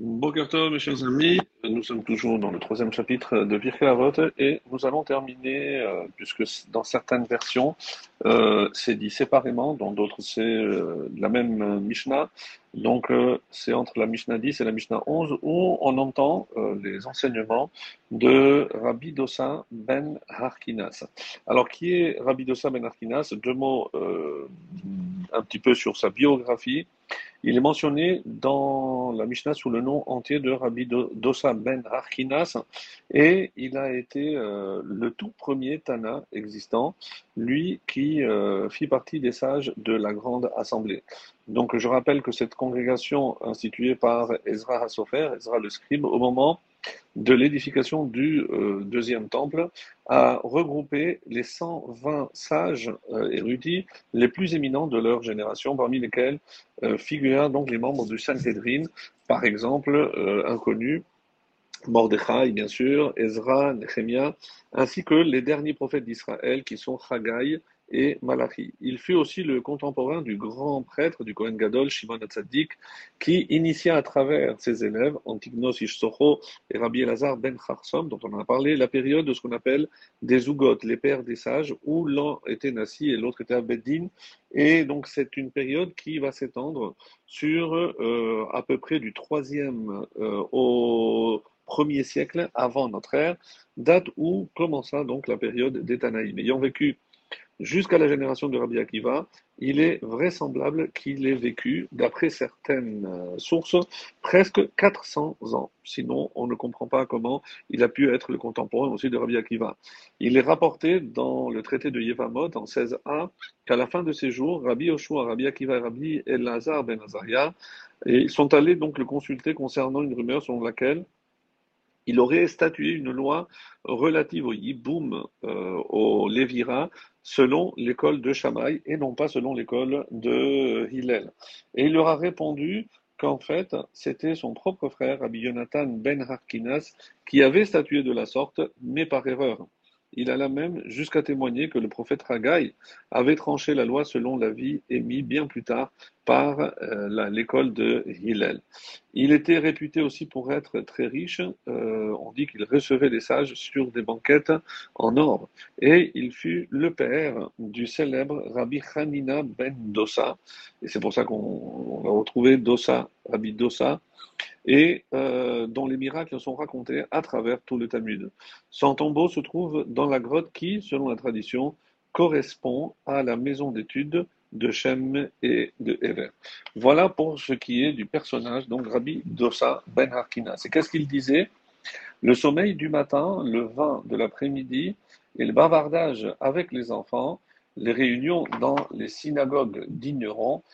Bokertov, mes chers amis, nous sommes toujours dans le troisième chapitre de Pirkei Avot et nous allons terminer, euh, puisque dans certaines versions euh, c'est dit séparément, dans d'autres c'est euh, la même Mishnah, donc c'est entre la Mishnah 10 et la Mishnah 11 où on entend les enseignements de Rabbi Dossa ben Harkinas. Alors qui est Rabbi Dossa ben Harkinas? Deux mots un petit peu sur sa biographie. Il est mentionné dans la Mishnah sous le nom entier de Rabbi Dosa ben Harkinas et il a été euh, le tout premier Tana existant, lui qui euh, fit partie des sages de la Grande Assemblée. Donc je rappelle que cette congrégation instituée par Ezra Hasofer, Ezra le scribe, au moment de l'édification du euh, deuxième temple a regroupé les 120 sages euh, érudits les plus éminents de leur génération, parmi lesquels euh, figurent donc les membres du Sanhedrin, par exemple, euh, inconnus, Mordechai, bien sûr, Ezra, Nehemiah, ainsi que les derniers prophètes d'Israël qui sont Haggai, et Malachi. Il fut aussi le contemporain du grand prêtre du Kohen Gadol, Shimon Hatzadik, qui initia à travers ses élèves, Antignos Ishsocho et Rabbi Elazar ben Charsom, dont on a parlé, la période de ce qu'on appelle des Zougot, les pères des sages, où l'un était Nassi et l'autre était Abeddin. Et donc c'est une période qui va s'étendre sur euh, à peu près du troisième euh, au premier siècle avant notre ère, date où commença donc la période des Tanaïm. Ayant vécu jusqu'à la génération de Rabbi Akiva, il est vraisemblable qu'il ait vécu, d'après certaines euh, sources, presque 400 ans. Sinon, on ne comprend pas comment il a pu être le contemporain aussi de Rabbi Akiva. Il est rapporté dans le traité de Yevamot, en 16a, qu'à la fin de ses jours, Rabbi Yoshua, Rabbi Akiva et Rabbi Elazar ben Azaria sont allés donc le consulter concernant une rumeur selon laquelle il aurait statué une loi relative au yiboum, euh, au lévira, selon l'école de Shammai et non pas selon l'école de Hillel. Et il leur a répondu qu'en fait, c'était son propre frère, Rabbi Yonatan ben Harkinas, qui avait statué de la sorte, mais par erreur. Il alla même jusqu'à témoigner que le prophète Haggai avait tranché la loi selon l'avis émis bien plus tard par euh, l'école de Hillel. Il était réputé aussi pour être très riche. Euh, on dit qu'il recevait des sages sur des banquettes en or. Et il fut le père du célèbre Rabbi Hanina ben Dosa. Et c'est pour ça qu'on va retrouver Dosa, Rabbi Dosa, et euh, dont les miracles sont racontés à travers tout le Talmud. Son tombeau se trouve dans la grotte qui, selon la tradition, correspond à la maison d'études de Shem et de Ever. Voilà pour ce qui est du personnage, donc Rabbi Dosa ben Harkina. C'est qu'est-ce qu'il disait? Le sommeil du matin, le vin de l'après-midi et le bavardage avec les enfants, les réunions dans les synagogues d'ignorants,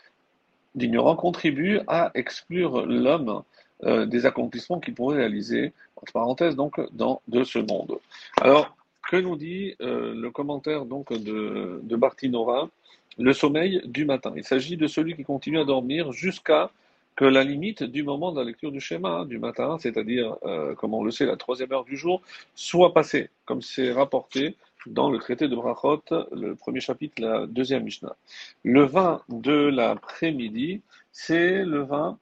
d'ignorants contribuent à exclure l'homme euh, des accomplissements qu'il pourrait réaliser, entre parenthèses, donc, dans de ce monde. Alors, que nous dit euh, le commentaire donc de, de Bartinora Le sommeil du matin. Il s'agit de celui qui continue à dormir jusqu'à que la limite du moment de la lecture du schéma hein, du matin, c'est-à-dire, euh, comme on le sait, la troisième heure du jour, soit passée, comme c'est rapporté dans le traité de Brachot, le premier chapitre, la deuxième Mishnah. Le vin de l'après-midi, c'est le vin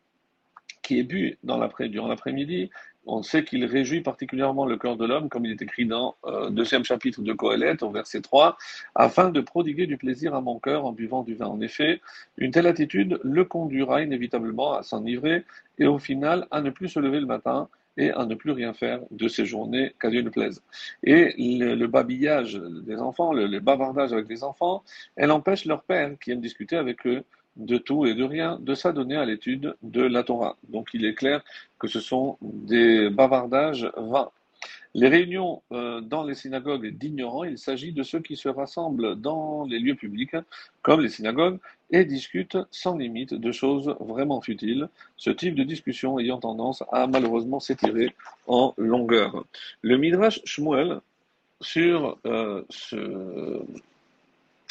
qui est bu dans l'après, durant l'après-midi, on sait qu'il réjouit particulièrement le cœur de l'homme, comme il est écrit dans le euh, deuxième chapitre de Coëlette, au verset 3, afin de prodiguer du plaisir à mon cœur en buvant du vin. En effet, une telle attitude le conduira inévitablement à s'enivrer et au final à ne plus se lever le matin et à ne plus rien faire de ces journées, qu'à Dieu ne plaise. Et le, babillage des enfants, le, bavardage avec les enfants, elle empêche leur père qui aime discuter avec eux de tout et de rien, de s'adonner à l'étude de la Torah. Donc il est clair que ce sont des bavardages vains. Les réunions euh, dans les synagogues d'ignorants, il s'agit de ceux qui se rassemblent dans les lieux publics, comme les synagogues, et discutent sans limite de choses vraiment futiles, ce type de discussion ayant tendance à malheureusement s'étirer en longueur. Le Midrash Shmuel, sur euh, ce,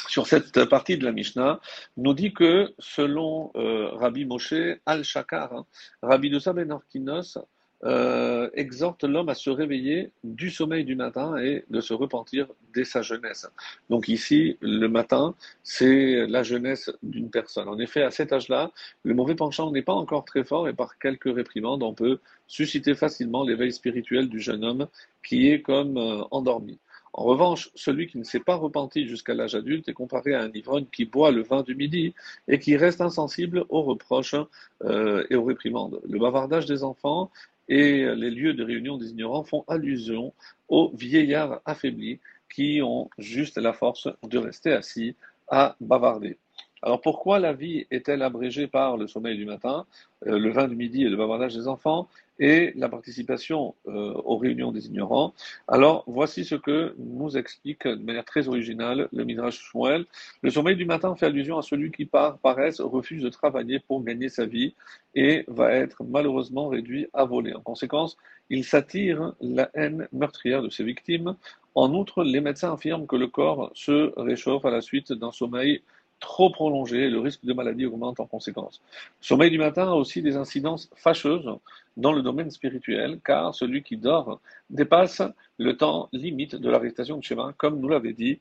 sur cette partie de la Mishnah, nous dit que selon euh, Rabbi Moshe al-Shakar, hein, Rabbi de Ben Arkinos euh, exhorte l'homme à se réveiller du sommeil du matin et de se repentir dès sa jeunesse. Donc ici, le matin, c'est la jeunesse d'une personne. En effet, à cet âge-là, le mauvais penchant n'est pas encore très fort et par quelques réprimandes, on peut susciter facilement l'éveil spirituel du jeune homme qui est comme euh, endormi. En revanche, celui qui ne s'est pas repenti jusqu'à l'âge adulte est comparé à un ivrogne qui boit le vin du midi et qui reste insensible aux reproches euh, et aux réprimandes. Le bavardage des enfants et les lieux de réunion des ignorants font allusion aux vieillards affaiblis qui ont juste la force de rester assis à bavarder. Alors pourquoi la vie est-elle abrégée par le sommeil du matin, euh, le vin du midi et le bavardage des enfants? Et la participation euh, aux réunions des ignorants Alors voici ce que nous explique de manière très originale le Midrash Shmuel. Le sommeil du matin fait allusion à celui qui par paresse refuse de travailler pour gagner sa vie et va être malheureusement réduit à voler. En conséquence, il s'attire la haine meurtrière de ses victimes. En outre, les médecins affirment que le corps se réchauffe à la suite d'un sommeil trop prolongé, le risque de maladie augmente en conséquence. Le sommeil du matin a aussi des incidences fâcheuses dans le domaine spirituel, car celui qui dort dépasse le temps limite de l'arrestation de chemin, comme nous l'avait dit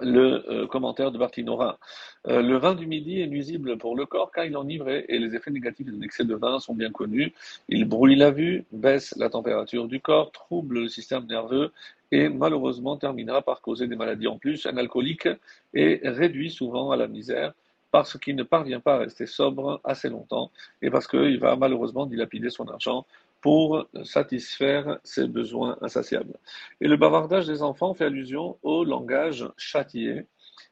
le euh, commentaire de Bartinora. Euh, le vin du midi est nuisible pour le corps car il enivre et les effets négatifs d'un excès de vin sont bien connus. Il brouille la vue, baisse la température du corps, trouble le système nerveux et malheureusement terminera par causer des maladies en plus. Un alcoolique est réduit souvent à la misère parce qu'il ne parvient pas à rester sobre assez longtemps et parce qu'il va malheureusement dilapider son argent pour satisfaire ses besoins insatiables. Et le bavardage des enfants fait allusion au langage châtié.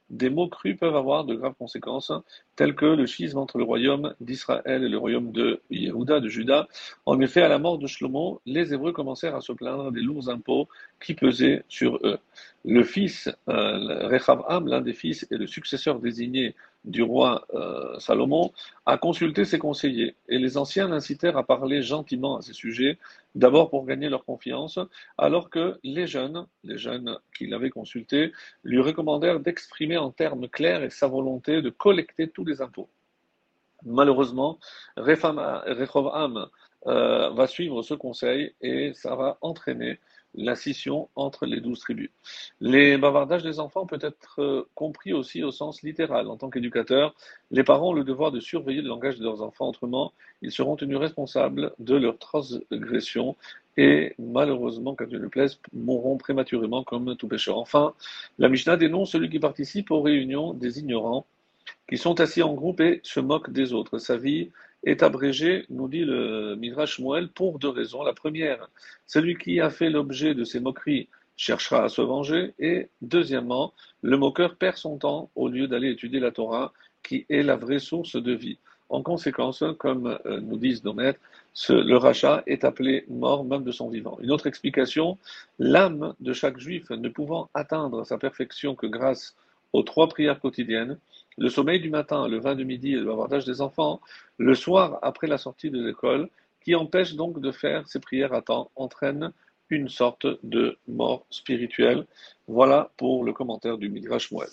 Des mots crus peuvent avoir de graves conséquences, telles que le schisme entre le royaume d'Israël et le royaume de Yehuda, de Juda. En effet, à la mort de Shlomo, les Hébreux commencèrent à se plaindre des lourds impôts qui pesaient sur eux. Le fils, euh, Rechavam, l'un des fils et le successeur désigné du roi euh, Salomon, a consulté ses conseillers, et les anciens l'incitèrent à parler gentiment à ces sujets, d'abord pour gagner leur confiance, alors que les jeunes, les jeunes qui l'avaient consulté, lui recommandèrent d'exprimer en termes clairs et sa volonté de collecter tous les impôts. Malheureusement, Rechavam euh, va suivre ce conseil et ça va entraîner la scission entre les douze tribus. Les bavardages des enfants peut être euh, compris aussi au sens littéral. En tant qu'éducateurs, les parents ont le devoir de surveiller le langage de leurs enfants, autrement, ils seront tenus responsables de leur transgression et malheureusement, quand Dieu le plaise, mourront prématurément comme tout pécheur. Enfin, la Mishnah dénonce celui qui participe aux réunions des ignorants qui sont assis en groupe et se moquent des autres. Sa vie est abrégé, nous dit le Midrash Moël, pour deux raisons. La première, celui qui a fait l'objet de ces moqueries cherchera à se venger. Et deuxièmement, le moqueur perd son temps au lieu d'aller étudier la Torah, qui est la vraie source de vie. En conséquence, comme euh, nous disent nos maîtres, le rachat est appelé mort même de son vivant. Une autre explication, l'âme de chaque juif ne pouvant atteindre sa perfection que grâce aux trois prières quotidiennes, le sommeil du matin, le vin de midi et le bavardage des enfants, le soir après la sortie de l'école, qui empêche donc de faire ces prières à temps, entraîne une sorte de mort spirituelle. Voilà pour le commentaire du Midrash Moël.